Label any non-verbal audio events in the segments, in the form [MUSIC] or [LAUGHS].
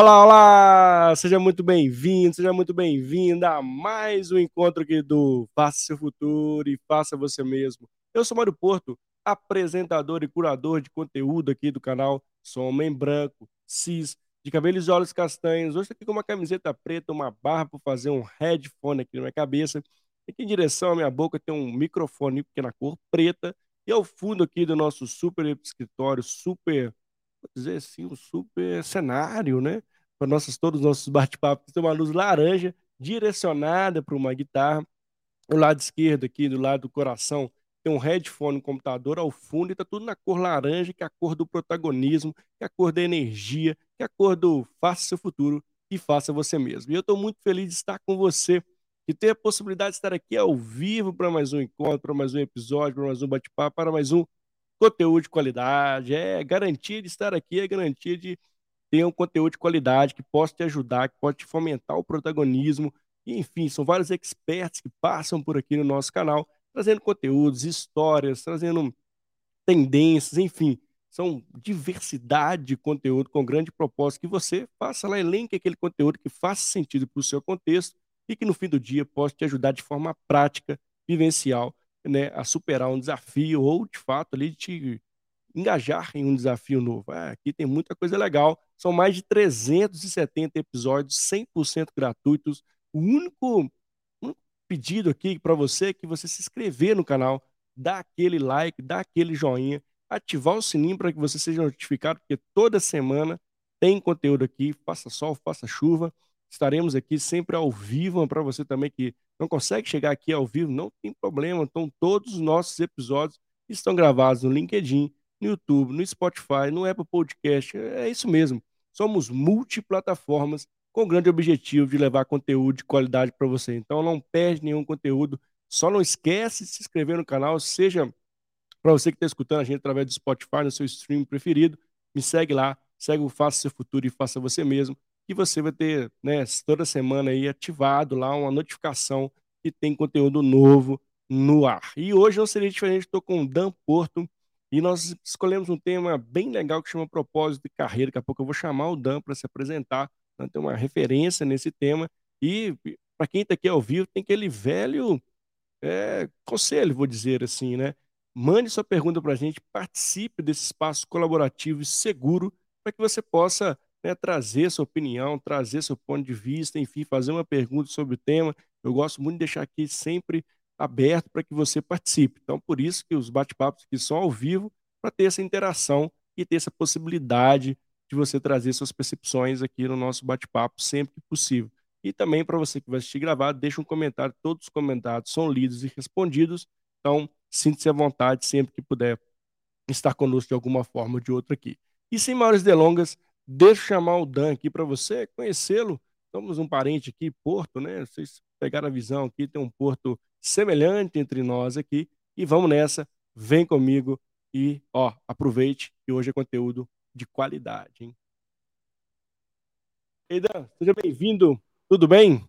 Olá, olá! Seja muito bem-vindo, seja muito bem-vinda a mais um encontro aqui do Faça Seu Futuro e Faça Você Mesmo. Eu sou Mário Porto, apresentador e curador de conteúdo aqui do canal. Sou homem branco, cis, de cabelos e olhos castanhos. Hoje estou aqui com uma camiseta preta, uma barra para fazer um headphone aqui na minha cabeça. Aqui em direção à minha boca tem um microfone que é na cor preta. E ao fundo aqui do nosso super escritório, super vou dizer assim, um super cenário, né? Para nossos, todos os nossos bate-papos. Tem uma luz laranja direcionada para uma guitarra. O lado esquerdo aqui, do lado do coração, tem um headphone, um computador ao fundo e está tudo na cor laranja, que é a cor do protagonismo, que é a cor da energia, que é a cor do faça seu futuro e faça você mesmo. E eu estou muito feliz de estar com você e ter a possibilidade de estar aqui ao vivo para mais um encontro, para mais um episódio, para mais um bate-papo, para mais um conteúdo de qualidade, é garantia de estar aqui, é garantia de ter um conteúdo de qualidade que possa te ajudar, que pode te fomentar o protagonismo. E, enfim, são vários experts que passam por aqui no nosso canal, trazendo conteúdos, histórias, trazendo tendências, enfim. São diversidade de conteúdo com grande propósito que você faça lá, elenque aquele conteúdo que faça sentido para o seu contexto e que no fim do dia possa te ajudar de forma prática, vivencial né, a superar um desafio ou, de fato, ali te engajar em um desafio novo. Ah, aqui tem muita coisa legal. São mais de 370 episódios 100% gratuitos. O único, único pedido aqui para você é que você se inscrever no canal, dá aquele like, dá aquele joinha, ativar o sininho para que você seja notificado, porque toda semana tem conteúdo aqui, faça sol, faça chuva. Estaremos aqui sempre ao vivo para você também que não consegue chegar aqui ao vivo, não tem problema. Então, todos os nossos episódios estão gravados no LinkedIn, no YouTube, no Spotify, no Apple Podcast. É isso mesmo. Somos multiplataformas com o grande objetivo de levar conteúdo de qualidade para você. Então, não perde nenhum conteúdo. Só não esquece de se inscrever no canal, seja para você que está escutando a gente através do Spotify, no seu stream preferido. Me segue lá, segue o Faça Seu Futuro e Faça Você Mesmo que você vai ter né, toda semana aí ativado lá uma notificação que tem conteúdo novo no ar. E hoje não seria diferente, estou com o Dan Porto e nós escolhemos um tema bem legal que chama propósito de carreira. Daqui a pouco eu vou chamar o Dan para se apresentar, né, ter uma referência nesse tema. E para quem está aqui ao vivo, tem aquele velho é, conselho, vou dizer assim, né? Mande sua pergunta para a gente, participe desse espaço colaborativo e seguro para que você possa né, trazer sua opinião, trazer seu ponto de vista, enfim, fazer uma pergunta sobre o tema. Eu gosto muito de deixar aqui sempre aberto para que você participe. Então, por isso que os bate-papos aqui são ao vivo, para ter essa interação e ter essa possibilidade de você trazer suas percepções aqui no nosso bate-papo sempre que possível. E também para você que vai assistir gravado, deixa um comentário, todos os comentários são lidos e respondidos. Então, sinta-se à vontade sempre que puder estar conosco de alguma forma ou de outra aqui. E sem maiores delongas, Deixa eu chamar o Dan aqui para você conhecê-lo. Somos um parente aqui, Porto, né? Vocês pegaram a visão aqui, tem um Porto semelhante entre nós aqui. E vamos nessa, vem comigo e, ó, aproveite que hoje é conteúdo de qualidade, hein? Ei, Dan, seja bem-vindo. Tudo bem?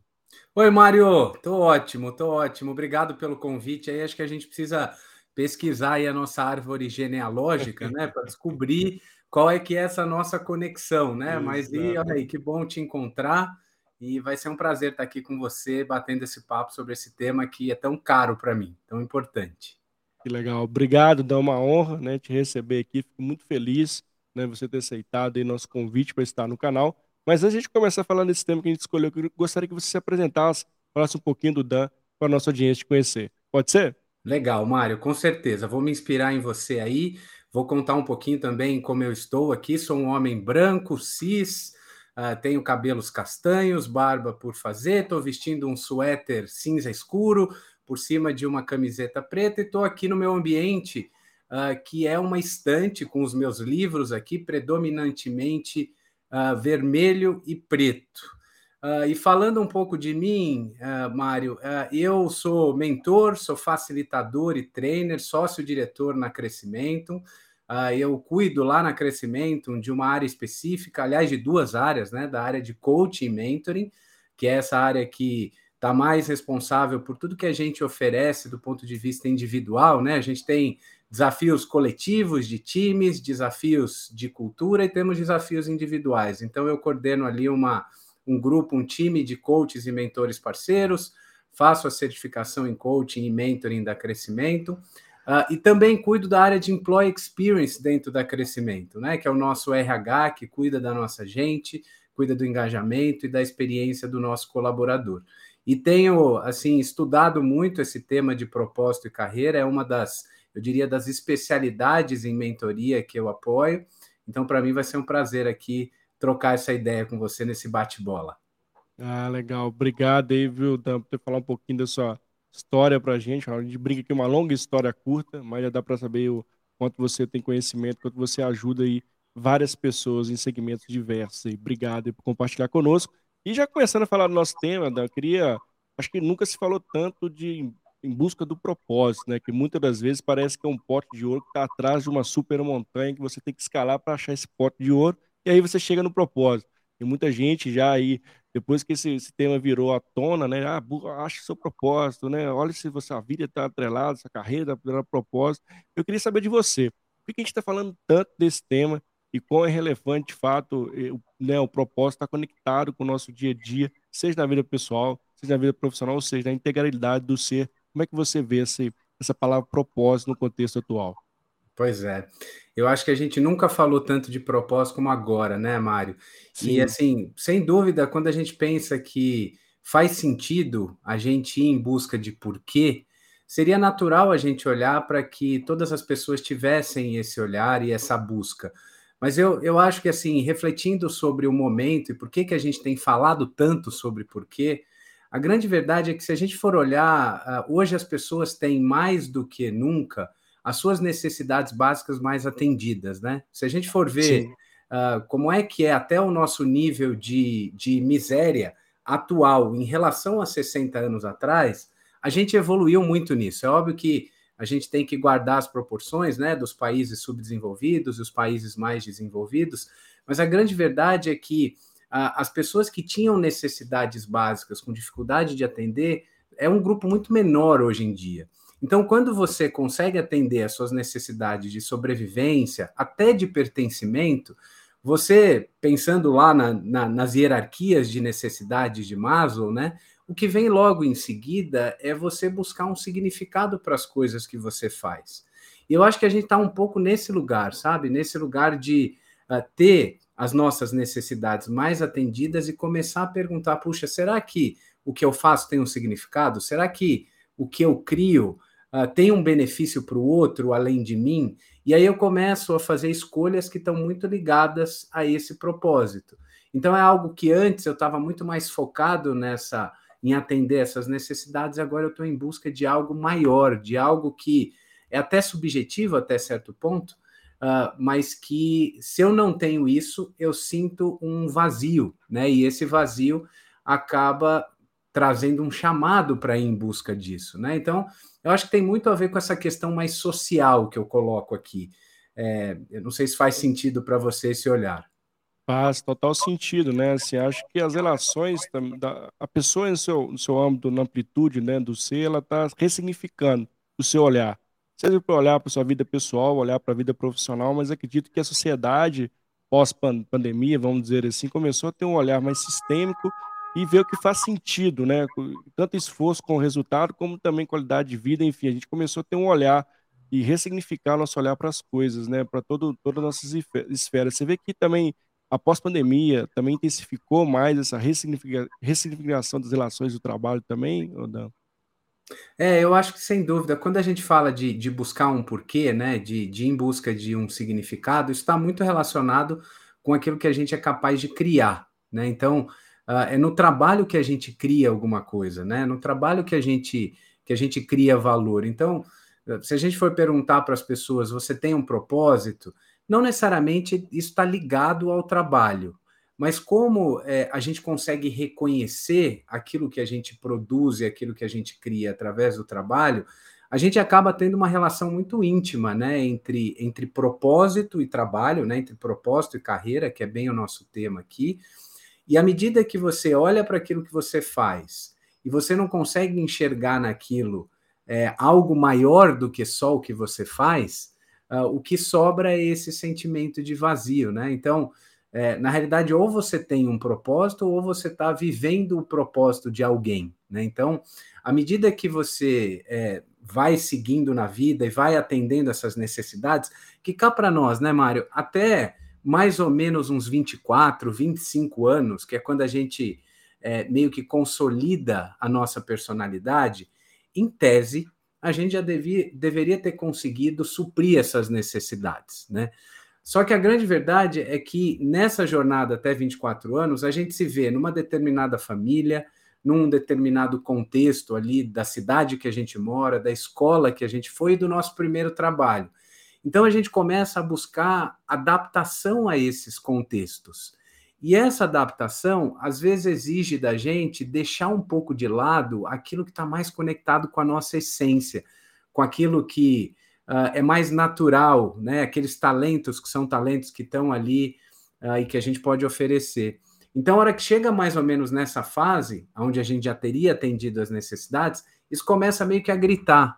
Oi, Mário. Tô ótimo, tô ótimo. Obrigado pelo convite. Aí acho que a gente precisa pesquisar aí a nossa árvore genealógica, né, para descobrir qual é que é essa nossa conexão, né? Exato. Mas e olha aí, que bom te encontrar e vai ser um prazer estar aqui com você, batendo esse papo sobre esse tema que é tão caro para mim, tão importante. Que legal, obrigado, dá uma honra, né, te receber aqui, fico muito feliz, né, você ter aceitado aí nosso convite para estar no canal. Mas antes de a gente começar a falar desse tema que a gente escolheu, eu gostaria que você se apresentasse, falasse um pouquinho do Dan para a nossa audiência te conhecer. Pode ser? Legal, Mário, com certeza. Vou me inspirar em você aí. Vou contar um pouquinho também como eu estou aqui. Sou um homem branco, cis, uh, tenho cabelos castanhos, barba por fazer, estou vestindo um suéter cinza escuro por cima de uma camiseta preta e estou aqui no meu ambiente, uh, que é uma estante com os meus livros aqui, predominantemente uh, vermelho e preto. Uh, e falando um pouco de mim, uh, Mário, uh, eu sou mentor, sou facilitador e trainer, sócio-diretor na Crescimento. eu cuido lá na Crescimento de uma área específica, aliás, de duas áreas, né? Da área de coaching e mentoring, que é essa área que está mais responsável por tudo que a gente oferece do ponto de vista individual, né? A gente tem desafios coletivos de times, desafios de cultura e temos desafios individuais. Então, eu coordeno ali uma, um grupo, um time de coaches e mentores parceiros, faço a certificação em coaching e mentoring da Crescimento. Uh, e também cuido da área de Employee Experience dentro da Crescimento, né? Que é o nosso RH que cuida da nossa gente, cuida do engajamento e da experiência do nosso colaborador. E tenho, assim, estudado muito esse tema de propósito e carreira, é uma das, eu diria, das especialidades em mentoria que eu apoio. Então, para mim, vai ser um prazer aqui trocar essa ideia com você nesse bate-bola. Ah, legal. Obrigado aí, viu, Dan, por falar um pouquinho da sua história para a gente. A gente brinca aqui uma longa história curta, mas já dá para saber o quanto você tem conhecimento, quanto você ajuda aí várias pessoas em segmentos diversos. Aí. Obrigado por compartilhar conosco. E já começando a falar do nosso tema, Dan, eu queria. Acho que nunca se falou tanto de em busca do propósito, né? Que muitas das vezes parece que é um pote de ouro que está atrás de uma super montanha que você tem que escalar para achar esse pote de ouro e aí você chega no propósito. E muita gente já aí, depois que esse, esse tema virou à tona, né? Ah, acha seu propósito, né? Olha se você, a vida está atrelada, essa carreira está propósito. Eu queria saber de você. Por que a gente está falando tanto desse tema e quão é relevante, de fato, né, o propósito está conectado com o nosso dia a dia, seja na vida pessoal, seja na vida profissional, ou seja, na integralidade do ser. Como é que você vê esse, essa palavra propósito no contexto atual? Pois é. Eu acho que a gente nunca falou tanto de propósito como agora, né, Mário? Sim. E assim, sem dúvida, quando a gente pensa que faz sentido a gente ir em busca de porquê, seria natural a gente olhar para que todas as pessoas tivessem esse olhar e essa busca. Mas eu, eu acho que, assim, refletindo sobre o momento e por que, que a gente tem falado tanto sobre porquê, a grande verdade é que, se a gente for olhar, ah, hoje as pessoas têm mais do que nunca as suas necessidades básicas mais atendidas, né? Se a gente for ver uh, como é que é até o nosso nível de, de miséria atual em relação a 60 anos atrás, a gente evoluiu muito nisso. É óbvio que a gente tem que guardar as proporções né, dos países subdesenvolvidos e os países mais desenvolvidos, mas a grande verdade é que ah, as pessoas que tinham necessidades básicas com dificuldade de atender é um grupo muito menor hoje em dia. Então, quando você consegue atender às suas necessidades de sobrevivência, até de pertencimento, você, pensando lá na, na, nas hierarquias de necessidades de Maslow, né, o que vem logo em seguida é você buscar um significado para as coisas que você faz. E eu acho que a gente está um pouco nesse lugar, sabe? Nesse lugar de uh, ter as nossas necessidades mais atendidas e começar a perguntar: puxa, será que o que eu faço tem um significado? Será que o que eu crio uh, tem um benefício para o outro além de mim? E aí eu começo a fazer escolhas que estão muito ligadas a esse propósito. Então é algo que antes eu estava muito mais focado nessa em atender essas necessidades, agora eu estou em busca de algo maior, de algo que é até subjetivo até certo ponto, uh, mas que se eu não tenho isso, eu sinto um vazio, né? E esse vazio acaba trazendo um chamado para ir em busca disso, né? Então, eu acho que tem muito a ver com essa questão mais social que eu coloco aqui. É, eu não sei se faz sentido para você esse olhar. Faz total sentido, né? Assim, acho que as relações da a pessoa no seu, no seu âmbito, na amplitude, né, do ser, ela está ressignificando o seu olhar. Seja para olhar para sua vida pessoal, olhar para a vida profissional, mas acredito que a sociedade pós-pandemia, vamos dizer assim, começou a ter um olhar mais sistêmico e ver o que faz sentido, né? Tanto esforço com o resultado, como também qualidade de vida, enfim, a gente começou a ter um olhar e ressignificar nosso olhar para as coisas, né? Para todas as nossas esferas. Você vê que também após pandemia, também intensificou mais essa ressignificação das relações do trabalho também, Dan? É, eu acho que sem dúvida, quando a gente fala de, de buscar um porquê, né, de, de em busca de um significado, está muito relacionado com aquilo que a gente é capaz de criar, né? Então, é no trabalho que a gente cria alguma coisa, né? No trabalho que a gente que a gente cria valor. Então, se a gente for perguntar para as pessoas, você tem um propósito? Não necessariamente isso está ligado ao trabalho, mas como é, a gente consegue reconhecer aquilo que a gente produz e aquilo que a gente cria através do trabalho, a gente acaba tendo uma relação muito íntima, né, entre, entre propósito e trabalho, né, entre propósito e carreira, que é bem o nosso tema aqui. E à medida que você olha para aquilo que você faz e você não consegue enxergar naquilo é, algo maior do que só o que você faz, uh, o que sobra é esse sentimento de vazio, né? Então, é, na realidade, ou você tem um propósito, ou você está vivendo o propósito de alguém, né? Então, à medida que você é, vai seguindo na vida e vai atendendo essas necessidades, que cá para nós, né, Mário? Até mais ou menos uns 24, 25 anos, que é quando a gente é, meio que consolida a nossa personalidade, em tese, a gente já devia, deveria ter conseguido suprir essas necessidades, né? Só que a grande verdade é que nessa jornada até 24 anos, a gente se vê numa determinada família, num determinado contexto ali da cidade que a gente mora, da escola que a gente foi e do nosso primeiro trabalho. Então a gente começa a buscar adaptação a esses contextos. E essa adaptação, às vezes, exige da gente deixar um pouco de lado aquilo que está mais conectado com a nossa essência, com aquilo que uh, é mais natural, né? aqueles talentos que são talentos que estão ali uh, e que a gente pode oferecer. Então, a hora que chega mais ou menos nessa fase, onde a gente já teria atendido as necessidades, isso começa meio que a gritar.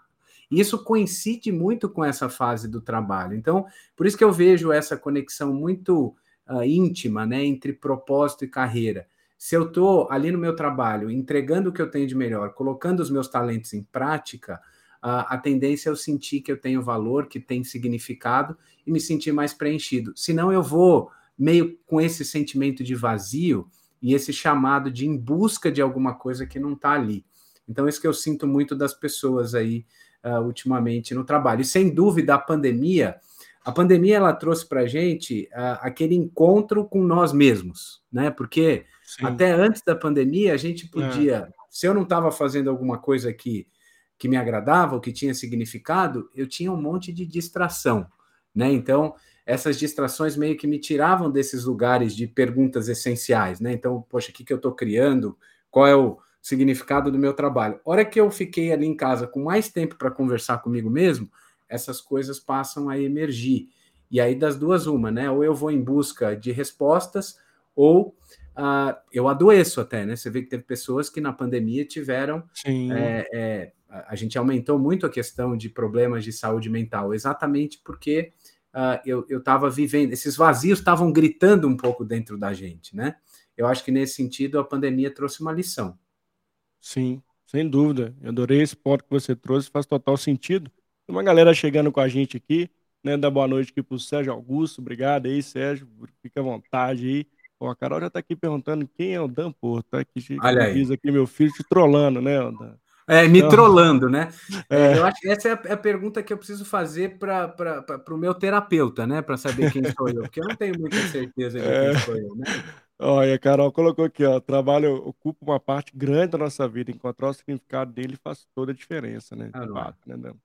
E isso coincide muito com essa fase do trabalho. Então, por isso que eu vejo essa conexão muito uh, íntima né, entre propósito e carreira. Se eu estou ali no meu trabalho, entregando o que eu tenho de melhor, colocando os meus talentos em prática, uh, a tendência é eu sentir que eu tenho valor, que tem significado e me sentir mais preenchido. Senão eu vou meio com esse sentimento de vazio e esse chamado de em busca de alguma coisa que não está ali. Então, isso que eu sinto muito das pessoas aí uh, ultimamente no trabalho. E sem dúvida, a pandemia a pandemia ela trouxe para a gente uh, aquele encontro com nós mesmos, né? Porque Sim. até antes da pandemia a gente podia, é. se eu não estava fazendo alguma coisa que, que me agradava ou que tinha significado, eu tinha um monte de distração, né? Então essas distrações meio que me tiravam desses lugares de perguntas essenciais, né? Então, poxa, o que, que eu estou criando? Qual é o significado do meu trabalho? Hora que eu fiquei ali em casa com mais tempo para conversar comigo mesmo, essas coisas passam a emergir. E aí, das duas, uma, né? Ou eu vou em busca de respostas, ou uh, eu adoeço até, né? Você vê que teve pessoas que na pandemia tiveram. É, é, a gente aumentou muito a questão de problemas de saúde mental, exatamente porque uh, eu estava vivendo, esses vazios estavam gritando um pouco dentro da gente, né? Eu acho que nesse sentido a pandemia trouxe uma lição. Sim, sem dúvida. Eu adorei esse ponto que você trouxe, faz total sentido. Tem uma galera chegando com a gente aqui, né? Dar boa noite aqui pro Sérgio Augusto. Obrigado aí, Sérgio. Fica à vontade aí. Bom, a Carol já tá aqui perguntando quem é o Dan Porto. Tá aqui, Olha aí. aqui, meu filho, te trollando, né, Dan? É, me então, trollando, né? É. Eu acho que essa é a, é pergunta que eu preciso fazer para o meu terapeuta, né? Para saber quem sou eu, porque eu não tenho muita certeza de é. quem sou eu, né? Olha, a Carol colocou aqui, ó, trabalho ocupa uma parte grande da nossa vida, encontrar o significado dele faz toda a diferença, né? Ah, fato, né, Dan?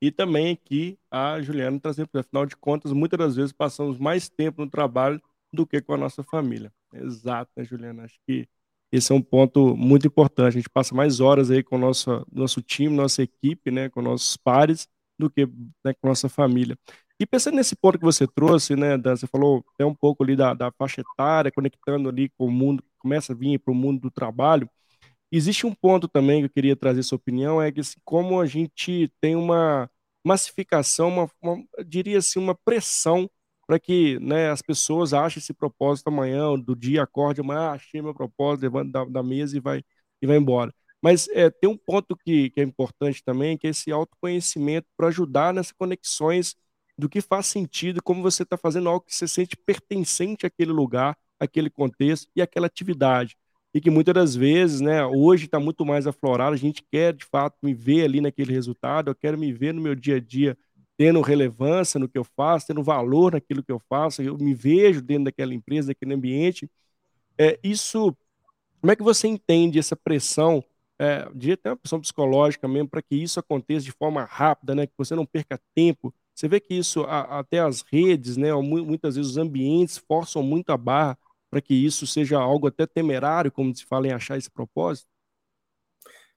E também aqui a Juliana trazendo, afinal de contas, muitas das vezes passamos mais tempo no trabalho do que com a nossa família. Exato, né, Juliana? Acho que esse é um ponto muito importante. A gente passa mais horas aí com o nosso, nosso time, nossa equipe, né, com nossos pares, do que né, com nossa família. E pensando nesse ponto que você trouxe, né, Dan, você falou até um pouco ali da, da faixa etária, conectando ali com o mundo, começa a vir para o mundo do trabalho. Existe um ponto também que eu queria trazer sua opinião, é que assim, como a gente tem uma massificação, uma, uma diria assim, uma pressão para que né, as pessoas achem esse propósito amanhã, do dia, acorde amanhã, ah, achei meu propósito, levando da, da, mesa e vai, e vai embora. Mas é, tem um ponto que, que é importante também, que é esse autoconhecimento para ajudar nessas conexões do que faz sentido, como você está fazendo algo que você sente pertencente àquele lugar, àquele contexto e àquela atividade e que muitas das vezes, né, hoje está muito mais aflorado, a gente quer de fato me ver ali naquele resultado, eu quero me ver no meu dia a dia tendo relevância no que eu faço, tendo valor naquilo que eu faço, eu me vejo dentro daquela empresa, daquele ambiente. É, isso, como é que você entende essa pressão, é, de ter uma pressão psicológica mesmo, para que isso aconteça de forma rápida, né, que você não perca tempo? Você vê que isso, a, até as redes, né, muitas vezes os ambientes forçam muito a barra para que isso seja algo até temerário, como se fala em achar esse propósito?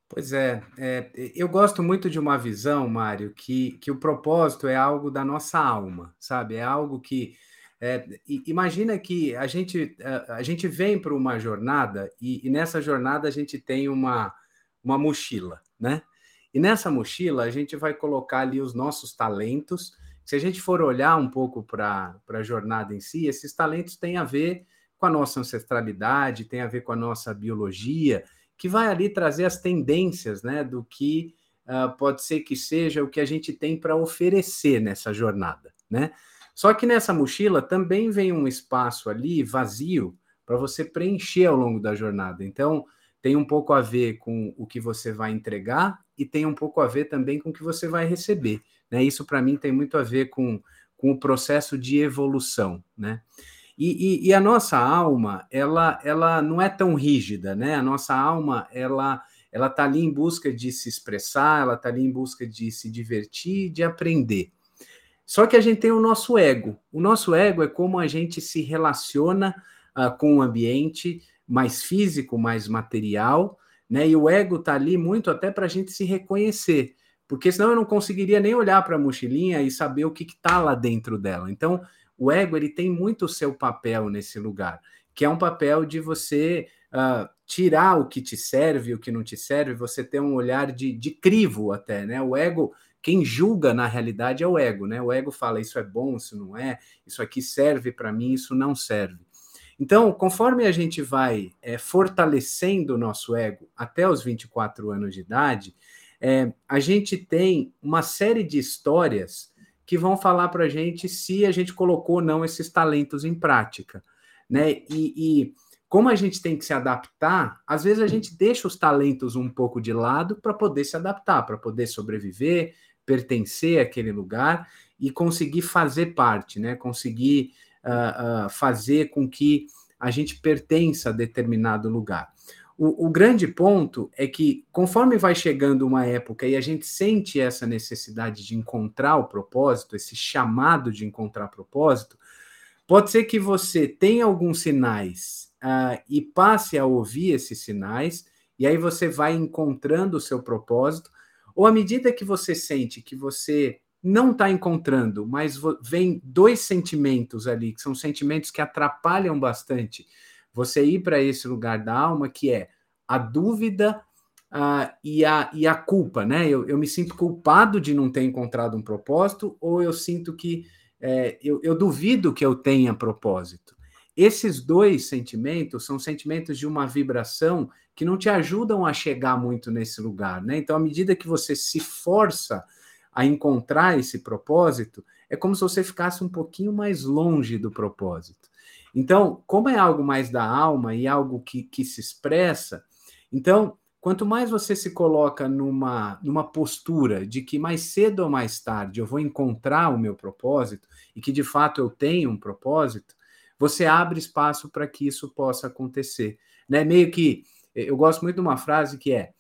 Pois é, é, eu gosto muito de uma visão, Mário, que, que o propósito é algo da nossa alma, sabe? É algo que. É, imagina que a gente, a, gente vem para uma jornada e, e, nessa jornada a gente tem uma, uma mochila, né? E nessa mochila a gente vai colocar ali os nossos talentos. Se a gente for olhar um pouco para a jornada em si, esses talentos têm a ver com a nossa ancestralidade, tem a ver com a nossa biologia, que vai ali trazer as tendências né, do que uh, pode ser que seja o que a gente tem para oferecer nessa jornada. Né? Só que nessa mochila também vem um espaço ali vazio para você preencher ao longo da jornada. Então, tem um pouco a ver com o que você vai entregar e tem um pouco a ver também com o que você vai receber. Né? Isso, para mim, tem muito a ver com, com o processo de evolução. Né? E, e, e, a nossa alma, ela, ela não é tão rígida, né? A nossa alma, ela ela está ali em busca de se expressar, ela está ali em busca de se divertir, de aprender. Só que a gente tem o nosso ego. O nosso ego é como a gente se relaciona uh, com o ambiente mais físico, mais material, né? E o ego está ali muito até para a gente se reconhecer, porque senão eu não conseguiria nem olhar para a mochilinha e saber o que está lá dentro dela. Então, o ego ele tem muito o seu papel nesse lugar, que é um papel de você uh, tirar o que te serve, o que não te serve, você ter um olhar de, de crivo até, né? O ego quem julga na realidade é o ego, né? O ego fala isso é bom, isso não é, isso aqui serve para mim, isso não serve. Então, conforme a gente vai é, fortalecendo o nosso ego até os 24 anos de idade, é, a gente tem uma série de histórias que vão falar para a gente se a gente colocou ou não esses talentos em prática. Né? E, e como a gente tem que se adaptar, às vezes a gente deixa os talentos um pouco de lado para poder se adaptar, para poder sobreviver, pertencer àquele lugar e conseguir fazer parte, né? Conseguir uh, fazer com que a gente pertença a determinado lugar. O, o, grande ponto é que, conforme vai chegando uma época e a gente sente essa necessidade de encontrar o propósito, esse chamado de encontrar propósito, pode ser que você tenha alguns sinais uh, e passe a ouvir esses sinais, e aí você vai encontrando o seu propósito, ou à medida que você sente que você não está encontrando, mas vem dois sentimentos ali, que são sentimentos que atrapalham bastante você ir para esse lugar da alma, que é a dúvida uh, e, a, e a culpa, né? Eu, eu me sinto culpado de não ter encontrado um propósito, ou eu sinto que é, eu, eu duvido que eu tenha propósito. Esses dois sentimentos são sentimentos de uma vibração que não te ajudam a chegar muito nesse lugar, né? Então, à medida que você se força a encontrar esse propósito, é como se você ficasse um pouquinho mais longe do propósito. Então, como é algo mais da alma e algo que, que se expressa, então, quanto mais você se coloca numa, numa postura de que mais cedo ou mais tarde eu vou encontrar o meu propósito e que de fato eu tenho um propósito, você abre espaço para que isso possa acontecer. Né? Meio que, eu gosto muito de uma frase que é: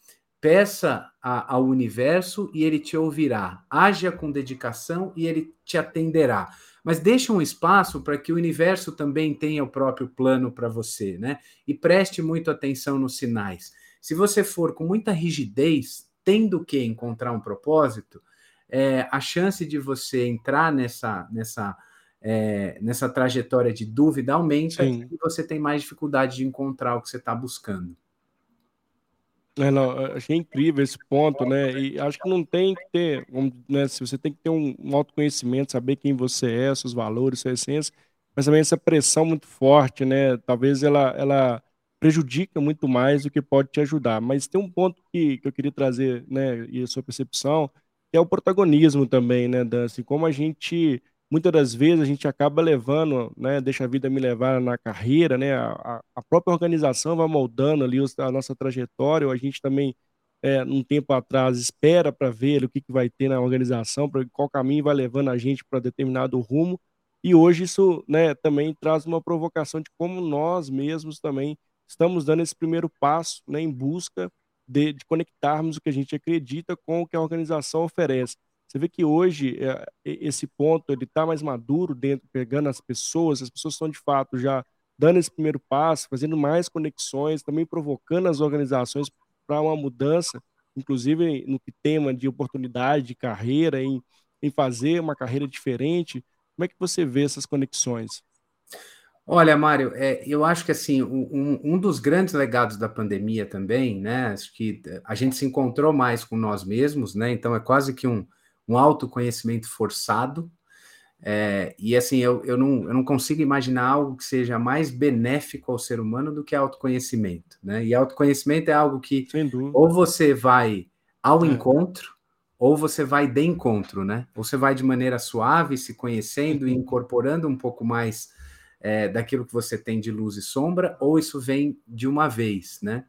peça a, ao universo e ele te ouvirá, haja com dedicação e ele te atenderá. Mas deixa um espaço para que o universo também tenha o próprio plano para você, né? E preste muito atenção nos sinais. Se você for com muita rigidez, tendo que encontrar um propósito, é, a chance de você entrar nessa, nessa é, nessa trajetória de dúvida aumenta Sim. e você tem mais dificuldade de encontrar o que você está buscando. É, não, achei incrível esse ponto, né? E acho que não tem que ter, né? Se você tem que ter um, um autoconhecimento, saber quem você é, seus valores, sua essência, mas também essa pressão muito forte, né? Talvez ela, ela prejudica muito mais do que pode te ajudar. Mas tem um ponto que, que eu queria trazer, né? E a sua percepção, que é o protagonismo também, né, Dan? Assim, como a gente muitas das vezes a gente acaba levando, né, deixa a vida me levar na carreira, né, a, a própria organização vai moldando ali a nossa trajetória, a gente também, é, um tempo atrás, espera para ver o que, que vai ter na organização, para qual caminho vai levando a gente para determinado rumo, e hoje isso, né, também traz uma provocação de como nós mesmos também estamos dando esse primeiro passo, né, em busca de, de conectarmos o que a gente acredita com o que a organização oferece. Você vê que hoje é, esse ponto ele está mais maduro dentro, pegando as pessoas, as pessoas estão de fato já dando esse primeiro passo, fazendo mais conexões, também provocando as organizações para uma mudança, inclusive no tema de oportunidade de carreira, em, em fazer uma carreira diferente. Como é que você vê essas conexões? Olha, Mário, é, eu acho que assim um, um, dos grandes legados da pandemia também, né? Acho que a gente se encontrou mais com nós mesmos, né? Então é quase que um, um autoconhecimento forçado. É, e assim, eu, eu, não, eu não consigo imaginar algo que seja mais benéfico ao ser humano do que autoconhecimento, né? E autoconhecimento é algo que ou você vai ao é. encontro, ou você vai de encontro, né? Ou você vai de maneira suave, se conhecendo e uhum. incorporando um pouco mais é, daquilo que você tem de luz e sombra, ou isso vem de uma vez, né?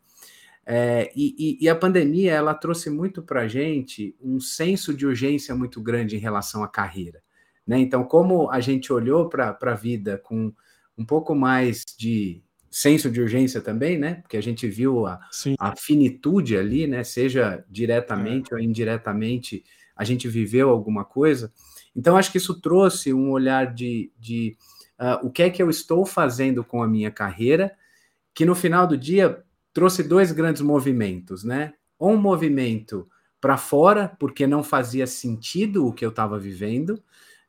É, e, e, a pandemia ela trouxe muito para a gente um senso de urgência muito grande em relação à carreira. Né? Então, como a gente olhou para a vida com um pouco mais de senso de urgência também, né? Porque a gente viu a, a finitude ali, né? Seja diretamente é. ou indiretamente, a gente viveu alguma coisa. Então, acho que isso trouxe um olhar de, de uh, o que é que eu estou fazendo com a minha carreira, que no final do dia trouxe dois grandes movimentos, né? Um movimento para fora, porque não fazia sentido o que eu estava vivendo,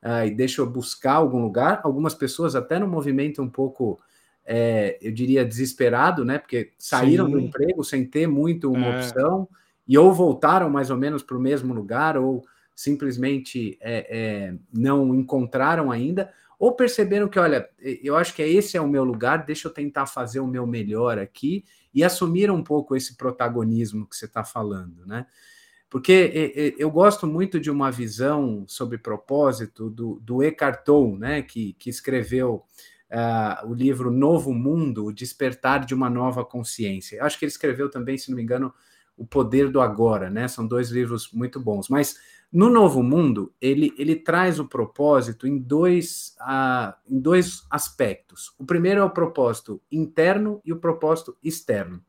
uh, e deixa eu buscar algum lugar. Algumas pessoas até no movimento um pouco, é, eu diria, desesperado, né? Porque saíram Sim. do emprego sem ter muito uma é. opção, e ou voltaram mais ou menos para o mesmo lugar, ou simplesmente é, é, não encontraram ainda, ou perceberam que, olha, eu acho que esse é o meu lugar, deixa eu tentar fazer o meu melhor aqui e assumiram um pouco esse protagonismo que você está falando, né? Porque eu gosto muito de uma visão sobre propósito do, do Eckhart Tolle, né, que, que escreveu uh, o livro Novo Mundo, o Despertar de uma Nova Consciência. Acho que ele escreveu também, se não me engano, O Poder do Agora, né? São dois livros muito bons. Mas no Novo Mundo, ele, ele traz o propósito em dois, uh, em dois aspectos. O primeiro é o propósito interno e o propósito externo.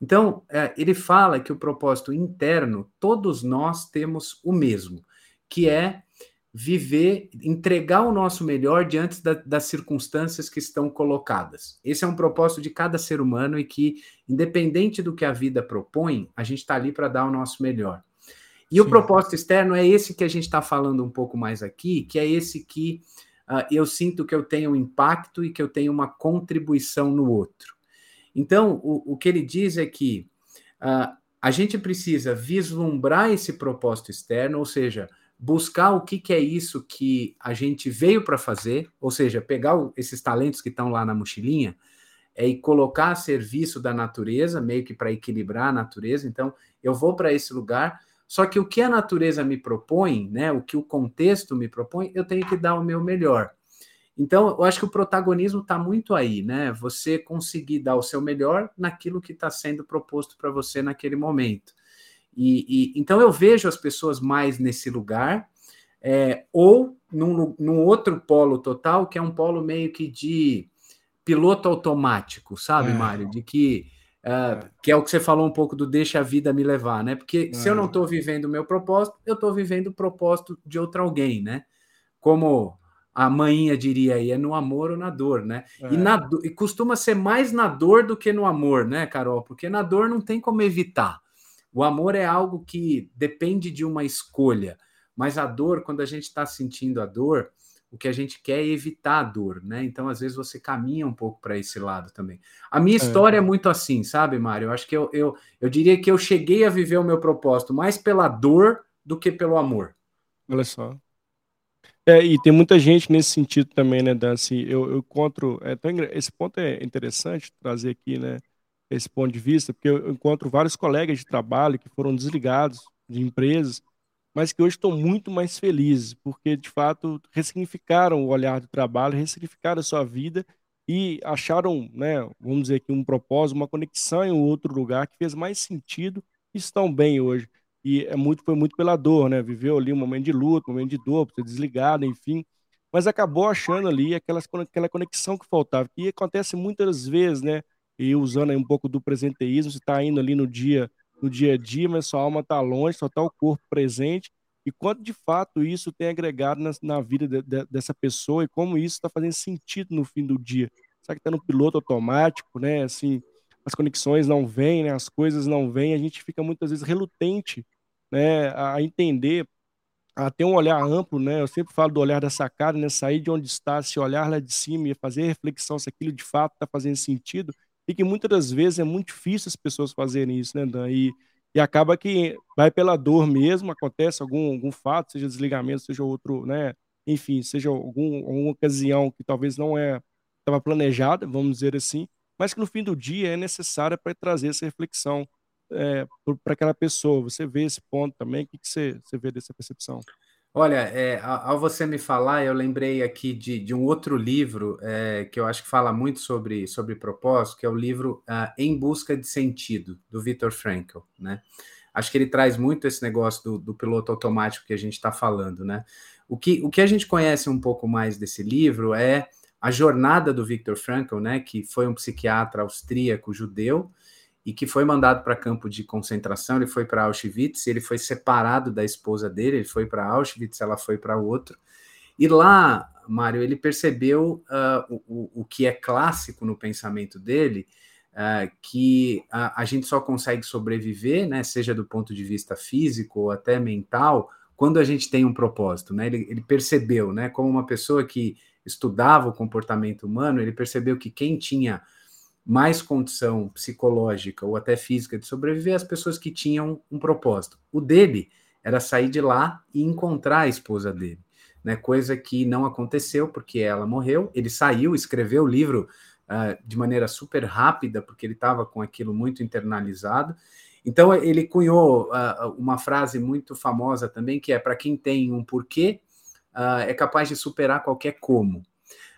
Então, é, ele fala que o propósito interno, todos nós temos o mesmo, que é viver, entregar o nosso melhor diante da, das circunstâncias que estão colocadas. Esse é um propósito de cada ser humano e que, independente do que a vida propõe, a gente está ali para dar o nosso melhor. E Sim. o propósito externo é esse que a gente está falando um pouco mais aqui, que é esse que uh, eu sinto que eu tenho um impacto e que eu tenho uma contribuição no outro. Então, o, o que ele diz é que uh, a gente precisa vislumbrar esse propósito externo, ou seja, buscar o que, que é isso que a gente veio para fazer, ou seja, pegar o, esses talentos que estão lá na mochilinha é, e colocar a serviço da natureza, meio que para equilibrar a natureza. Então, eu vou para esse lugar só que o que a natureza me propõe, né, o que o contexto me propõe, eu tenho que dar o meu melhor. Então, eu acho que o protagonismo está muito aí, né? Você conseguir dar o seu melhor naquilo que está sendo proposto para você naquele momento. E, e, então eu vejo as pessoas mais nesse lugar, é, ou num, num outro polo total, que é um polo meio que de piloto automático, sabe, é. Mário? De que Uh, que é o que você falou um pouco do deixa a vida me levar, né? Porque se eu não estou vivendo o meu propósito, eu estou vivendo o propósito de outro alguém, né? Como a mãinha diria aí, é no amor ou na dor, né? É. E, na, e costuma ser mais na dor do que no amor, né, Carol? Porque na dor não tem como evitar. O amor é algo que depende de uma escolha, mas a dor, quando a gente está sentindo a dor, o que a gente quer é evitar a dor, né? Então, às vezes, você caminha um pouco para esse lado também. A minha é. história é, é muito assim, sabe, Mário? Eu acho que eu, eu, eu diria que eu cheguei a viver o meu propósito mais pela dor do que pelo amor. Olha só. É, e tem muita gente nesse sentido também, né, Dan? Assim, eu, eu encontro. É, esse ponto é interessante trazer aqui, né? Esse ponto de vista, porque eu encontro vários colegas de trabalho que foram desligados de empresas mas que hoje estão muito mais felizes, porque de fato ressignificaram o olhar do trabalho, ressignificaram a sua vida e acharam, né, vamos dizer aqui, um propósito, uma conexão em outro lugar que fez mais sentido e estão bem hoje. E é muito, foi muito pela dor, né? Viveu ali um momento de luta, um momento de dor, ser desligado, enfim. Mas acabou achando ali aquelas, aquela conexão que faltava. E acontece muitas vezes, né? E usando aí um pouco do presenteísmo, você está indo ali no dia no dia a dia, mas sua alma está longe, só está o corpo presente. E quanto de fato isso tem agregado na, na vida de, de, dessa pessoa e como isso está fazendo sentido no fim do dia. Será que está no piloto automático, né? Assim, as conexões não vêm, né? as coisas não vêm, a gente fica muitas vezes relutante né? a entender a ter um olhar amplo, né? Eu sempre falo do olhar da sacada, né? Sair de onde está, se olhar lá de cima e fazer reflexão se aquilo de fato está fazendo sentido, e que muitas das vezes é muito difícil as pessoas fazerem isso, né, Dan? E, e acaba que vai pela dor mesmo, acontece algum, algum fato, seja desligamento, seja outro, né? Enfim, seja algum, alguma ocasião que talvez não é estava planejada, vamos dizer assim, mas que no fim do dia é necessária para trazer essa reflexão é, para aquela pessoa. Você vê esse ponto também? O que, que você, você vê dessa percepção? Olha, é, ao você me falar, eu lembrei aqui de, de um outro livro é, que eu acho que fala muito sobre, sobre propósito, que é o livro uh, Em Busca de Sentido, do Viktor Frankl, né? Acho que ele traz muito esse negócio do, do piloto automático que a gente está falando, né? O que, o que a gente conhece um pouco mais desse livro é a jornada do Viktor Frankl, né? Que foi um psiquiatra austríaco judeu, e que foi mandado para campo de concentração, ele foi para Auschwitz, ele foi separado da esposa dele, ele foi para Auschwitz, ela foi para outro. E lá, Mário, ele percebeu uh, o, o que é clássico no pensamento dele, uh, que a, a, gente só consegue sobreviver, né, seja do ponto de vista físico ou até mental, quando a gente tem um propósito. Né? Ele, ele percebeu, né, como uma pessoa que estudava o comportamento humano, ele percebeu que quem tinha mais condição psicológica ou até física de sobreviver as pessoas que tinham um propósito. O dele era sair de lá e encontrar a esposa dele, né? Coisa que não aconteceu porque ela morreu. Ele saiu, escreveu o livro uh, de maneira super rápida porque ele estava com aquilo muito internalizado. Então ele cunhou uh, uma frase muito famosa também que é para quem tem um porquê uh, é capaz de superar qualquer como.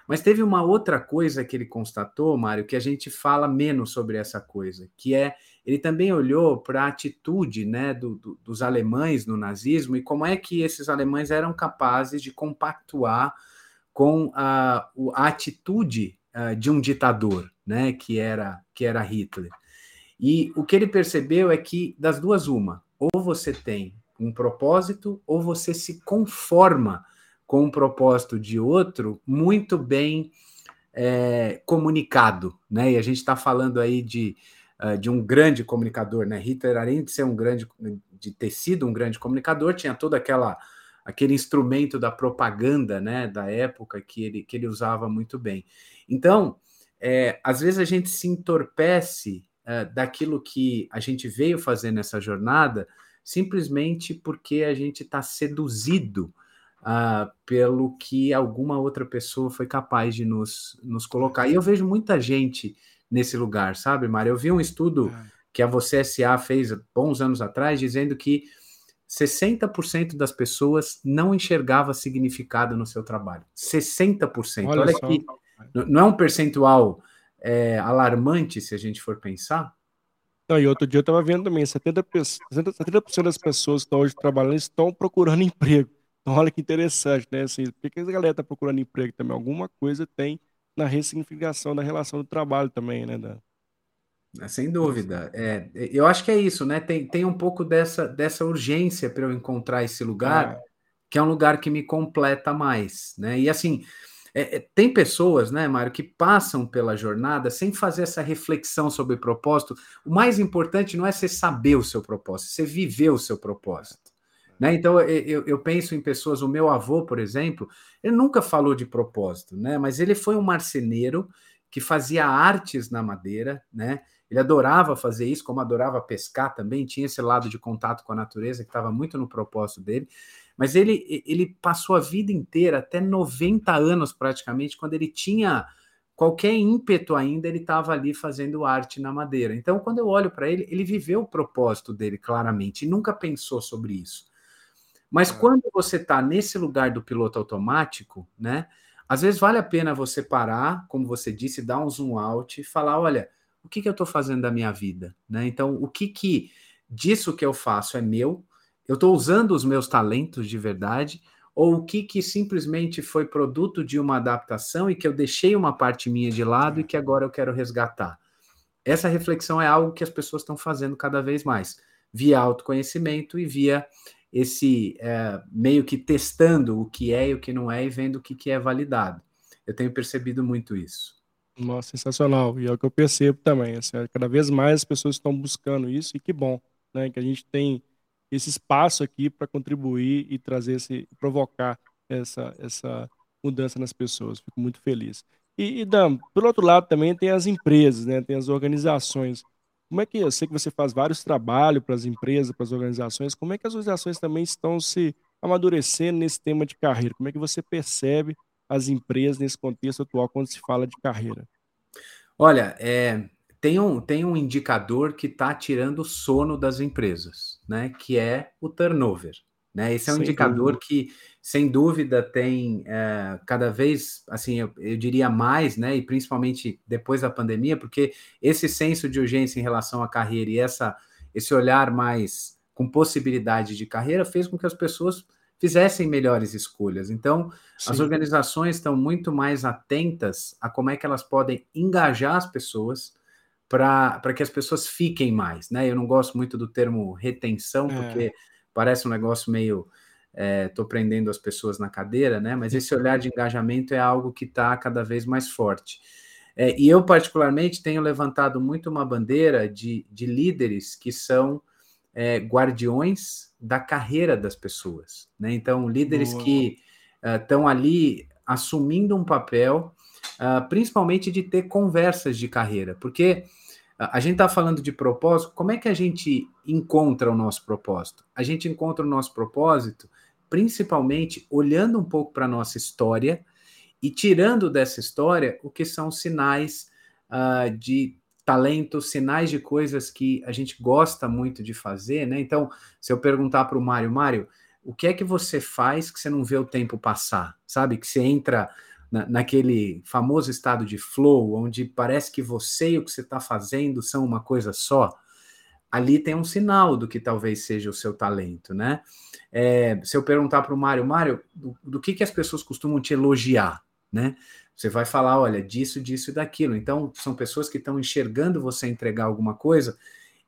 Mas teve uma outra coisa que ele constatou, Mário, que a gente fala menos sobre essa coisa, que é ele também olhou para a atitude né, do, do, dos alemães no nazismo e como é que esses alemães eram capazes de compactuar com a, a atitude uh, de um ditador, né, que era que era Hitler. E o que ele percebeu é que das duas uma, ou você tem um propósito ou você se conforma com um propósito de outro muito bem é, comunicado, né? E a gente está falando aí de, uh, de um grande comunicador, né? Hitler, além de ser um grande, de ter sido um grande comunicador, tinha todo aquela aquele instrumento da propaganda, né? Da época que ele que ele usava muito bem. Então, é, às vezes a gente se entorpece uh, daquilo que a gente veio fazer nessa jornada simplesmente porque a gente está seduzido uh, pelo que alguma outra pessoa foi capaz de nos, nos colocar. E eu vejo muita gente nesse lugar, sabe, Mário? Eu vi um estudo é. que a Você SA fez bons anos atrás, dizendo que 60% das pessoas não enxergava significado no seu trabalho. 60%. Olha, Olha aqui, não é um percentual é, alarmante se a gente for pensar? Não, e outro dia eu estava vendo também, 70%, 70 das pessoas que estão hoje trabalhando estão procurando [LAUGHS] emprego. Então, [LAUGHS] olha que interessante, né? Assim, por que a galera está procurando emprego também? Alguma coisa tem na ressignificação da relação do trabalho também, né, Dan? É, sem dúvida. É, eu acho que é isso, né? Tem, tem um pouco dessa, dessa urgência para eu encontrar esse lugar, é. que é um lugar que me completa mais, né? E assim, é, é, tem pessoas, né, Mário, que passam pela jornada sem fazer essa reflexão sobre propósito. O mais importante não é você saber o seu propósito, é você viver o seu propósito. Né? Então, eu, eu, penso em pessoas, o meu avô, por exemplo, ele nunca falou de propósito, né? mas ele foi um marceneiro que fazia artes na madeira, né? Ele adorava fazer isso, como adorava pescar também, tinha esse lado de contato com a natureza que estava muito no propósito dele. Mas ele, ele passou a vida inteira, até 90 anos praticamente, quando ele tinha qualquer ímpeto ainda, ele estava ali fazendo arte na madeira. Então, quando eu olho para ele, ele viveu o propósito dele claramente e nunca pensou sobre isso. Mas é. quando você está nesse lugar do piloto automático, né? Às vezes vale a pena você parar, como você disse, dar um zoom out e falar: olha, o que, que eu estou fazendo da minha vida? Né? Então, o que, que disso que eu faço é meu? Eu estou usando os meus talentos de verdade? Ou o que, que simplesmente foi produto de uma adaptação e que eu deixei uma parte minha de lado e que agora eu quero resgatar? Essa reflexão é algo que as pessoas estão fazendo cada vez mais, via autoconhecimento e via esse é, meio que testando o que é e o que não é e vendo o que, que é validado. Eu tenho percebido muito isso. Nossa, sensacional. E é o que eu percebo também. Assim, cada vez mais as pessoas estão buscando isso e que bom, né? Que a gente tem esse espaço aqui para contribuir e trazer esse, provocar essa, essa mudança nas pessoas. Fico muito feliz. E, e Dan, por outro lado também tem as empresas, né? Tem as organizações. Como é que eu sei que você faz vários trabalhos para as empresas, para as organizações? Como é que as organizações também estão se amadurecendo nesse tema de carreira? Como é que você percebe as empresas nesse contexto atual quando se fala de carreira? Olha, é, tem, um, tem um indicador que está tirando o sono das empresas, né? Que é o turnover. Né? Esse é um sem indicador dúvida. que, sem dúvida, tem é, cada vez, assim, eu, eu, diria mais, né? E principalmente depois da pandemia, porque esse senso de urgência em relação à carreira e essa, esse olhar mais com possibilidade de carreira fez com que as pessoas fizessem melhores escolhas. Então, Sim. as organizações estão muito mais atentas a como é que elas podem engajar as pessoas para que as pessoas fiquem mais, né? Eu não gosto muito do termo retenção, é. Parece um negócio meio estou é, prendendo as pessoas na cadeira, né? Mas esse olhar de engajamento é algo que está cada vez mais forte. É, e eu, particularmente, tenho levantado muito uma bandeira de, de líderes que são é, guardiões da carreira das pessoas. Né? Então, líderes Boa. que estão uh, ali assumindo um papel, uh, principalmente de ter conversas de carreira, porque a gente está falando de propósito, como é que a gente encontra o nosso propósito? A gente encontra o nosso propósito principalmente olhando um pouco para a nossa história e tirando dessa história o que são sinais uh, de talento, sinais de coisas que a gente gosta muito de fazer, né? Então, se eu perguntar para o Mário, Mário, o que é que você faz que você não vê o tempo passar? Sabe? Que você entra na, naquele famoso estado de flow, onde parece que você e o que você está fazendo são uma coisa só, ali tem um sinal do que talvez seja o seu talento, né? É, se eu perguntar para o Mário, Mário, do, do, que, que as pessoas costumam te elogiar, né? Você vai falar, olha, disso, disso e daquilo. Então, são pessoas que estão enxergando você entregar alguma coisa.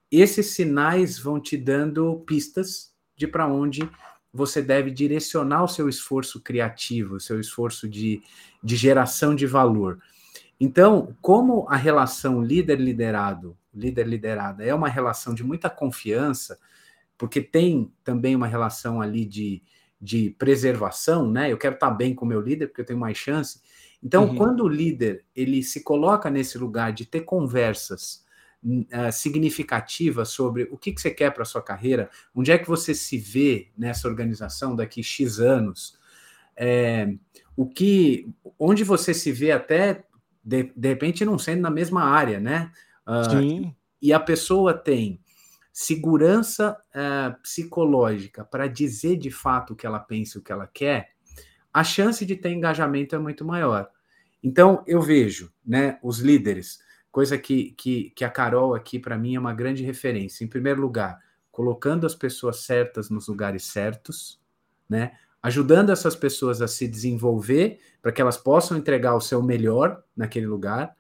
Esses sinais vão te dando pistas de para onde você deve direcionar o seu esforço criativo, o seu esforço de, de geração de valor. Então, como a relação líder-liderado, líder-liderada é uma relação de muita confiança, porque tem também uma relação ali de, de preservação, né? Eu quero estar bem com o meu líder, porque eu tenho mais chance. Então, uhum. quando o líder ele se coloca nesse lugar de ter conversas uh, significativa sobre o que, que você quer para a sua carreira, onde é que você se vê nessa organização daqui X anos, é, o que, onde você se vê até de, de repente não sendo na mesma área, né? Uh, Sim. E a pessoa tem segurança uh, psicológica para dizer de fato o que ela pensa, o que ela quer, a chance de ter engajamento é muito maior. Então eu vejo, né, os líderes coisa que, que, que a Carol aqui, para mim, é uma grande referência. Em primeiro lugar, colocando as pessoas certas nos lugares certos, né? ajudando essas pessoas a se desenvolver para que elas possam entregar o seu melhor naquele lugar.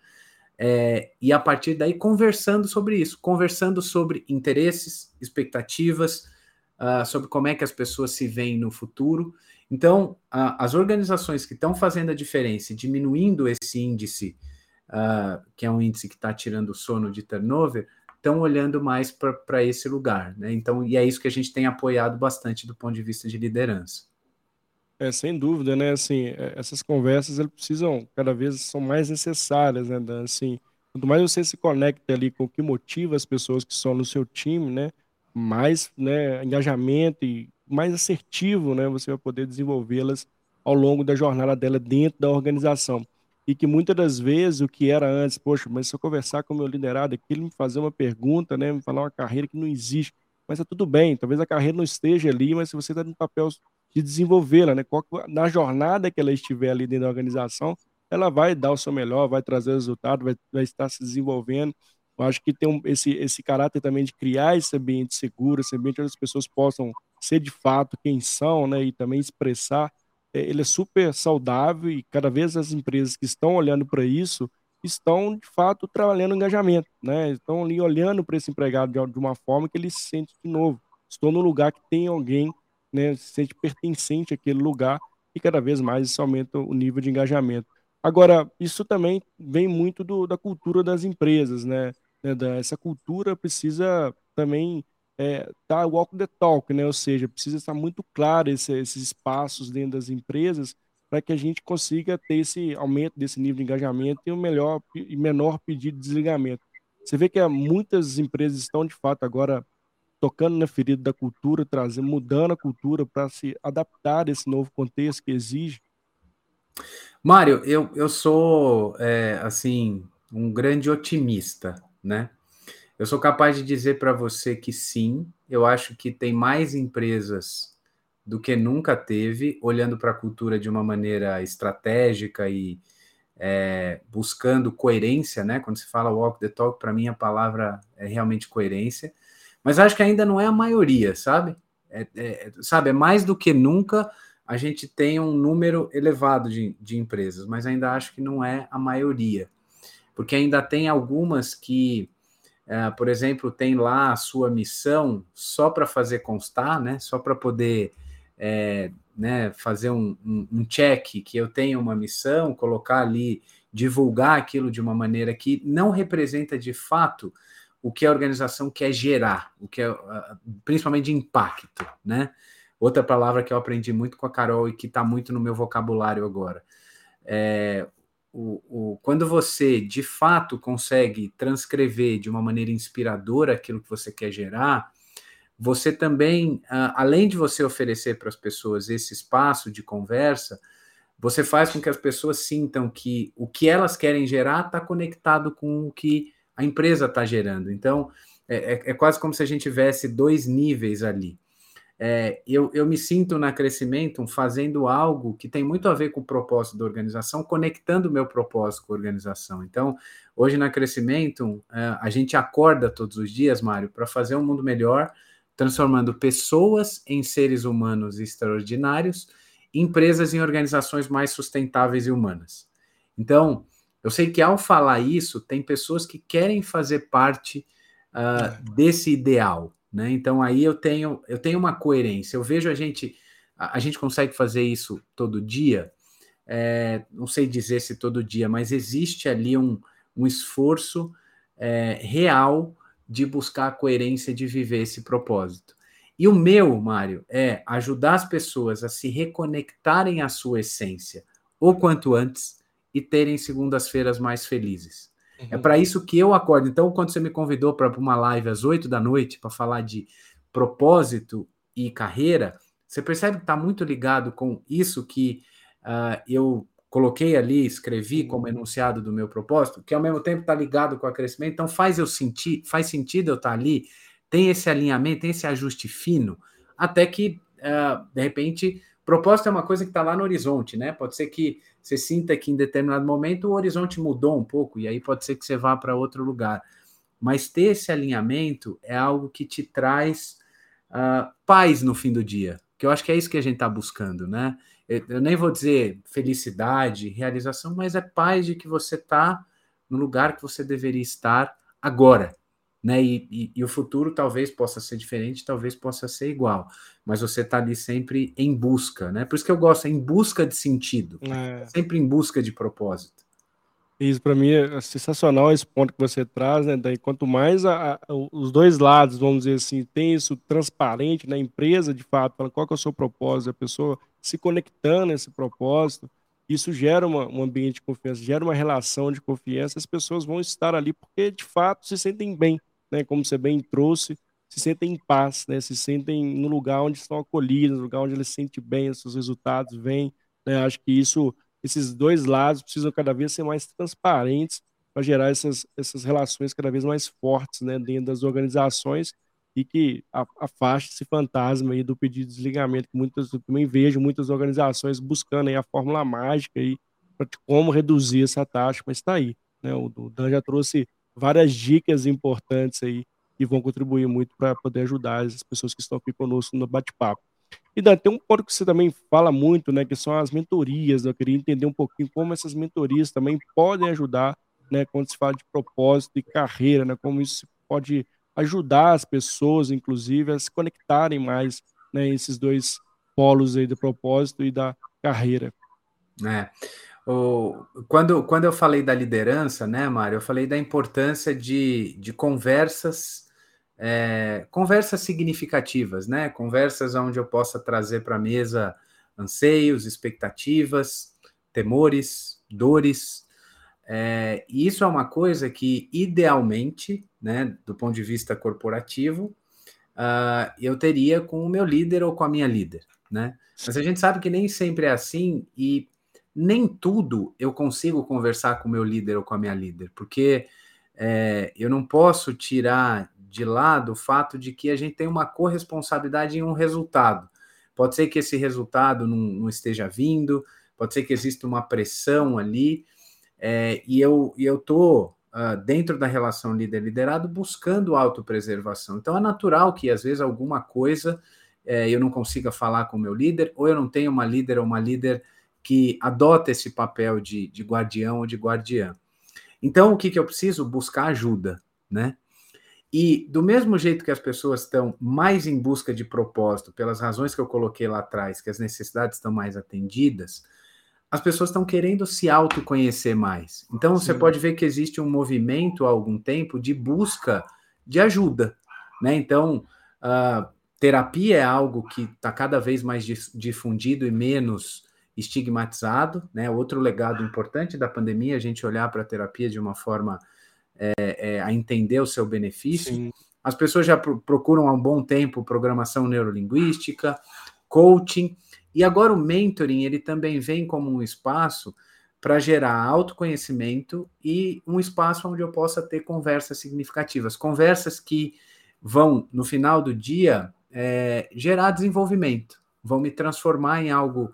É, e a partir daí conversando sobre isso, conversando sobre interesses, expectativas, uh, sobre como é que as pessoas se veem no futuro. Então, uh, as organizações que estão fazendo a diferença, diminuindo esse índice uh, que é um índice que está tirando o sono de turnover, estão olhando mais para esse lugar. Né? Então, e é isso que a gente tem apoiado bastante do ponto de vista de liderança. É, sem dúvida, né? Assim, é, essas conversas elas precisam, cada vez são mais necessárias, né? Assim, quanto mais você se conecta ali com o que motiva as pessoas que estão no seu time, né? Mais, né, engajamento e mais assertivo, né? Você vai poder desenvolvê-las ao longo da jornada dela dentro da organização e que muitas das vezes o que era antes, poxa, mas se eu conversar com o meu liderado aqui, ele me fazer uma pergunta, né, me falar uma carreira que não existe, mas é tudo bem, talvez a carreira não esteja ali, mas se você está no papel de desenvolvê-la, né, na jornada que ela estiver ali dentro da organização, ela vai dar o seu melhor, vai trazer resultado, vai, vai estar se desenvolvendo. Eu acho que tem um, esse, esse caráter também de criar esse ambiente seguro, esse ambiente onde as pessoas possam ser de fato quem são, né, e também expressar ele é super saudável e cada vez as empresas que estão olhando para isso estão de fato trabalhando engajamento, né? Estão ali olhando para esse empregado de, uma forma que ele se sente de novo. Estou no lugar que tem alguém, né? Se sente pertencente àquele lugar e cada vez mais isso aumenta o nível de engajamento. Agora, isso também vem muito do, da cultura das empresas, né? né essa cultura precisa também é, dar walk the talk, né? Ou seja, precisa estar muito claro esse, esses espaços dentro das empresas para que a gente consiga ter esse aumento desse nível de engajamento e um melhor e menor pedido de desligamento. Você vê que muitas empresas estão de fato agora tocando na ferida da cultura, trazendo, mudando a cultura para se adaptar a esse novo contexto que exige. Mário, eu, eu sou é, assim um grande otimista, né? Eu sou capaz de dizer para você que sim, eu acho que tem mais empresas do que nunca teve, olhando para a cultura de uma maneira estratégica e é, buscando coerência, né? Quando se fala walk the talk, para mim a palavra é realmente coerência. Mas acho que ainda não é a maioria, sabe? É, é, sabe, é mais do que nunca a gente tem um número elevado de, de empresas, mas ainda acho que não é a maioria, porque ainda tem algumas que, é, por exemplo, tem lá a sua missão só para fazer constar, né? Só para poder é, né, fazer um, um, um check que eu tenho uma missão, colocar ali, divulgar aquilo de uma maneira que não representa de fato o que a organização quer gerar, o que é principalmente de impacto, né? Outra palavra que eu aprendi muito com a Carol e que está muito no meu vocabulário agora. É, o, o, quando você de fato consegue transcrever de uma maneira inspiradora aquilo que você quer gerar, você também, além de você oferecer para as pessoas esse espaço de conversa, você faz com que as pessoas sintam que o que elas querem gerar está conectado com o que a empresa está gerando. Então, é, é, é, quase como se a gente tivesse dois níveis ali. É, eu, eu me sinto na Crescimento fazendo algo que tem muito a ver com o propósito da organização, conectando o meu propósito com a organização. Então, hoje na Crescimento, é, a gente acorda todos os dias, Mário, para fazer um mundo melhor transformando pessoas em seres humanos extraordinários, empresas em organizações mais sustentáveis e humanas. Então, eu sei que ao falar isso, tem pessoas que querem fazer parte uh, desse ideal, né? Então aí eu tenho eu tenho uma coerência. Eu vejo a gente a, a gente consegue fazer isso todo dia. É, não sei dizer se todo dia, mas existe ali um, um esforço é, real de buscar a coerência de viver esse propósito. E o meu, Mário, é ajudar as pessoas a se reconectarem à sua essência o quanto antes e terem segundas-feiras mais felizes. É uhum. É para isso que eu acordo. Então, quando você me convidou para uma live às oito da noite para falar de propósito e carreira, você percebe que está muito ligado com isso que uh, eu coloquei ali, escrevi como enunciado do meu propósito, que ao mesmo tempo está ligado com o crescimento, então faz eu sentir, faz sentido eu estar tá ali, tem esse alinhamento, tem esse ajuste fino, até que, uh, de repente, propósito é uma coisa que está lá no horizonte, né? Pode ser que você sinta que em determinado momento o horizonte mudou um pouco, e aí pode ser que você vá para outro lugar. Mas ter esse alinhamento é algo que te traz uh, paz no fim do dia, que eu acho que é isso que a gente está buscando, né? eu nem vou dizer felicidade, realização, mas é paz de que você está no lugar que você deveria estar agora. Né? E, e, e, o futuro talvez possa ser diferente, talvez possa ser igual, mas você está ali sempre em busca, né? Por isso que eu gosto, é em busca de sentido, é. sempre em busca de propósito. Isso para mim é sensacional esse ponto que você traz, né? Daí quanto mais a, a, os dois lados, vamos dizer assim, tem isso transparente na empresa, de fato, fala qual é o seu propósito, a pessoa se conectando a esse propósito, isso gera uma, um ambiente de confiança, gera uma relação de confiança, as pessoas vão estar ali porque de fato se sentem bem, né? Como você bem trouxe, se sentem em paz, né? Se sentem no lugar onde estão acolhidos, no lugar onde eles se sentem bem, os seus resultados vêm, né? Acho que isso esses dois lados precisam cada vez ser mais transparentes para gerar essas, essas relações cada vez mais fortes né, dentro das organizações e que afaste esse fantasma aí do pedido de desligamento, que muitas, eu também vejo muitas organizações buscando aí a fórmula mágica aí para como reduzir essa taxa, mas está aí. Né? O, o Dan já trouxe várias dicas importantes aí que vão contribuir muito para poder ajudar as pessoas que estão aqui conosco no bate-papo. E Dan, tem um ponto que você também fala muito, né, que são as mentorias. Eu queria entender um pouquinho como essas mentorias também podem ajudar, né, quando se fala de propósito e carreira, né, como isso pode ajudar as pessoas, inclusive, a se conectarem mais, né, esses dois polos aí do propósito e da carreira. É. O, quando, quando eu falei da liderança, né, Mário, eu falei da importância de, de conversas é, conversas significativas, né? Conversas onde eu possa trazer para a mesa anseios, expectativas, temores, dores. É, e isso é uma coisa que, idealmente, né, do ponto de vista corporativo, uh, eu teria com o meu líder ou com a minha líder, né? Mas a gente sabe que nem sempre é assim e nem tudo eu consigo conversar com o meu líder ou com a minha líder, porque é, eu não posso tirar de lado o fato de que a gente tem uma corresponsabilidade em um resultado. Pode ser que esse resultado não, não esteja vindo, pode ser que exista uma pressão ali, é, e eu e eu tô uh, dentro da relação líder-liderado buscando autopreservação. Então é natural que às vezes alguma coisa é, eu não consiga falar com o meu líder, ou eu não tenho uma líder ou uma líder que adota esse papel de, de guardião ou de guardiã. Então, o que, que eu preciso? Buscar ajuda, né? E do mesmo jeito que as pessoas estão mais em busca de propósito, pelas razões que eu coloquei lá atrás, que as necessidades estão mais atendidas, as pessoas estão querendo se autoconhecer mais. Então, Sim. você pode ver que existe um movimento há algum tempo de busca de ajuda, né? Então, uh, terapia é algo que está cada vez mais difundido e menos estigmatizado, né? Outro legado importante da pandemia, a gente olhar para a terapia de uma forma é, é, a entender o seu benefício. Sim. As pessoas já procuram há um bom tempo programação neurolinguística, coaching, e agora o mentoring ele também vem como um espaço para gerar autoconhecimento e um espaço onde eu possa ter conversas significativas, conversas que vão, no final do dia, é, gerar desenvolvimento, vão me transformar em algo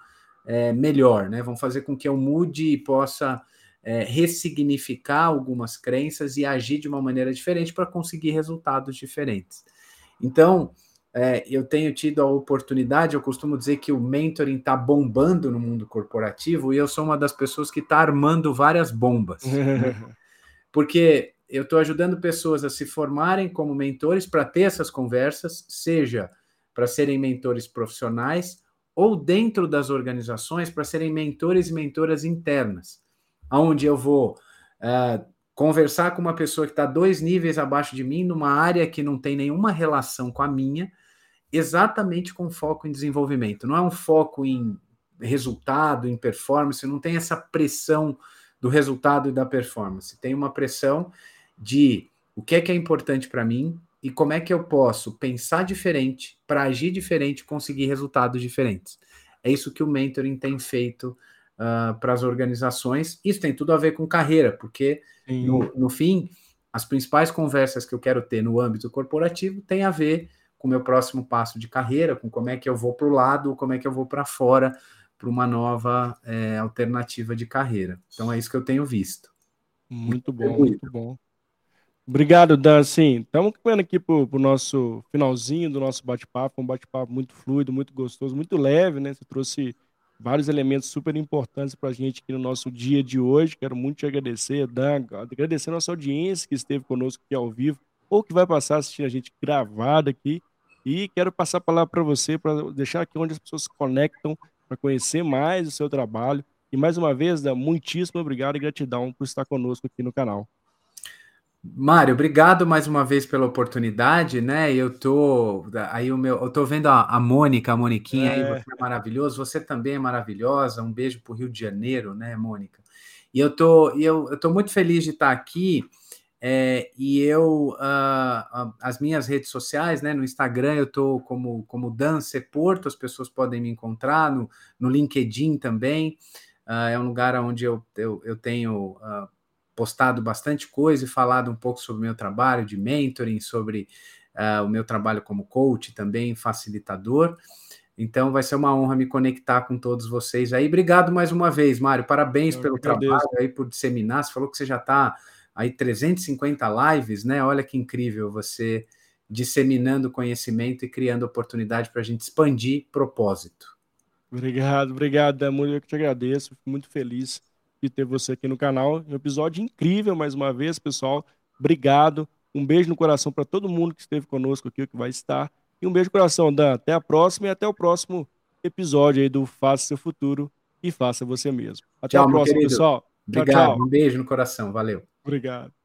é, melhor, né? Vão fazer com que eu mude e possa é, ressignificar algumas crenças e agir de uma maneira diferente para conseguir resultados diferentes. Então, é, eu tenho tido a oportunidade, eu costumo dizer que o mentoring está bombando no mundo corporativo e eu sou uma das pessoas que está armando várias bombas. né? [LAUGHS] Porque eu estou ajudando pessoas a se formarem como mentores para ter essas conversas, seja para serem mentores profissionais ou dentro das organizações para serem mentores e mentoras internas onde eu vou uh, conversar com uma pessoa que está dois níveis abaixo de mim, numa área que não tem nenhuma relação com a minha, exatamente com foco em desenvolvimento. Não é um foco em resultado, em performance, não tem essa pressão do resultado e da performance. Tem uma pressão de o que é que é importante para mim e como é que eu posso pensar diferente para agir diferente e conseguir resultados diferentes. É isso que o mentoring tem feito uh, para as organizações. Isso tem tudo a ver com carreira, porque no, no, fim, as principais conversas que eu quero ter no âmbito corporativo têm a ver com o meu próximo passo de carreira, com como é que eu vou para o lado, como é que eu vou para fora, para uma nova é, alternativa de carreira. Então é isso que eu tenho visto. Muito bom, muito bom. Obrigado, Dan. Sim, estamos caminhando aqui para o nosso finalzinho do nosso bate-papo, um bate-papo muito fluido, muito gostoso, muito leve, né? Você trouxe vários elementos super importantes para a gente aqui no nosso dia de hoje. Quero muito te agradecer, Dan, agradecer a nossa audiência que esteve conosco aqui ao vivo ou que vai passar assistindo a gente gravada aqui. E quero passar a palavra para você, para deixar aqui onde as pessoas se conectam para conhecer mais o seu trabalho. E mais uma vez, Dan, muitíssimo obrigado e gratidão por estar conosco aqui no canal. Mário, obrigado mais uma vez pela oportunidade, né? Eu tô aí o meu, eu tô vendo a, a Mônica, a Moniquinha é. aí, você é maravilhoso, você também é maravilhosa. Um beijo para o Rio de Janeiro, né, Mônica? E eu tô, eu, eu tô muito feliz de estar aqui. É, e eu, uh, as minhas redes sociais, né, no Instagram eu tô como, como Dance Porto, as pessoas podem me encontrar, no, no LinkedIn também, uh, é um lugar onde eu, eu, eu tenho postado bastante coisa e falado um pouco sobre o meu trabalho de mentoring, sobre uh, o meu trabalho como coach também, facilitador. Então vai ser uma honra me conectar com todos vocês aí. Obrigado mais uma vez, Mário. Parabéns Eu pelo trabalho aí, por disseminar. Você falou que você já está aí 350 lives, né? Olha que incrível você disseminando conhecimento e criando oportunidade para a gente expandir propósito. Obrigado, obrigado, Damur. Eu que te agradeço, fico muito feliz de ter você aqui no canal. Um episódio incrível mais uma vez, pessoal. Obrigado. Um beijo no coração para todo mundo que esteve conosco aqui, que vai estar. E um beijo no coração, Dan. Até a próxima e até o próximo episódio aí do Faça Seu Futuro e Faça Você Mesmo. Até tchau, a próxima, pessoal. Obrigado. Tchau, tchau. Um beijo no coração. Valeu. Obrigado.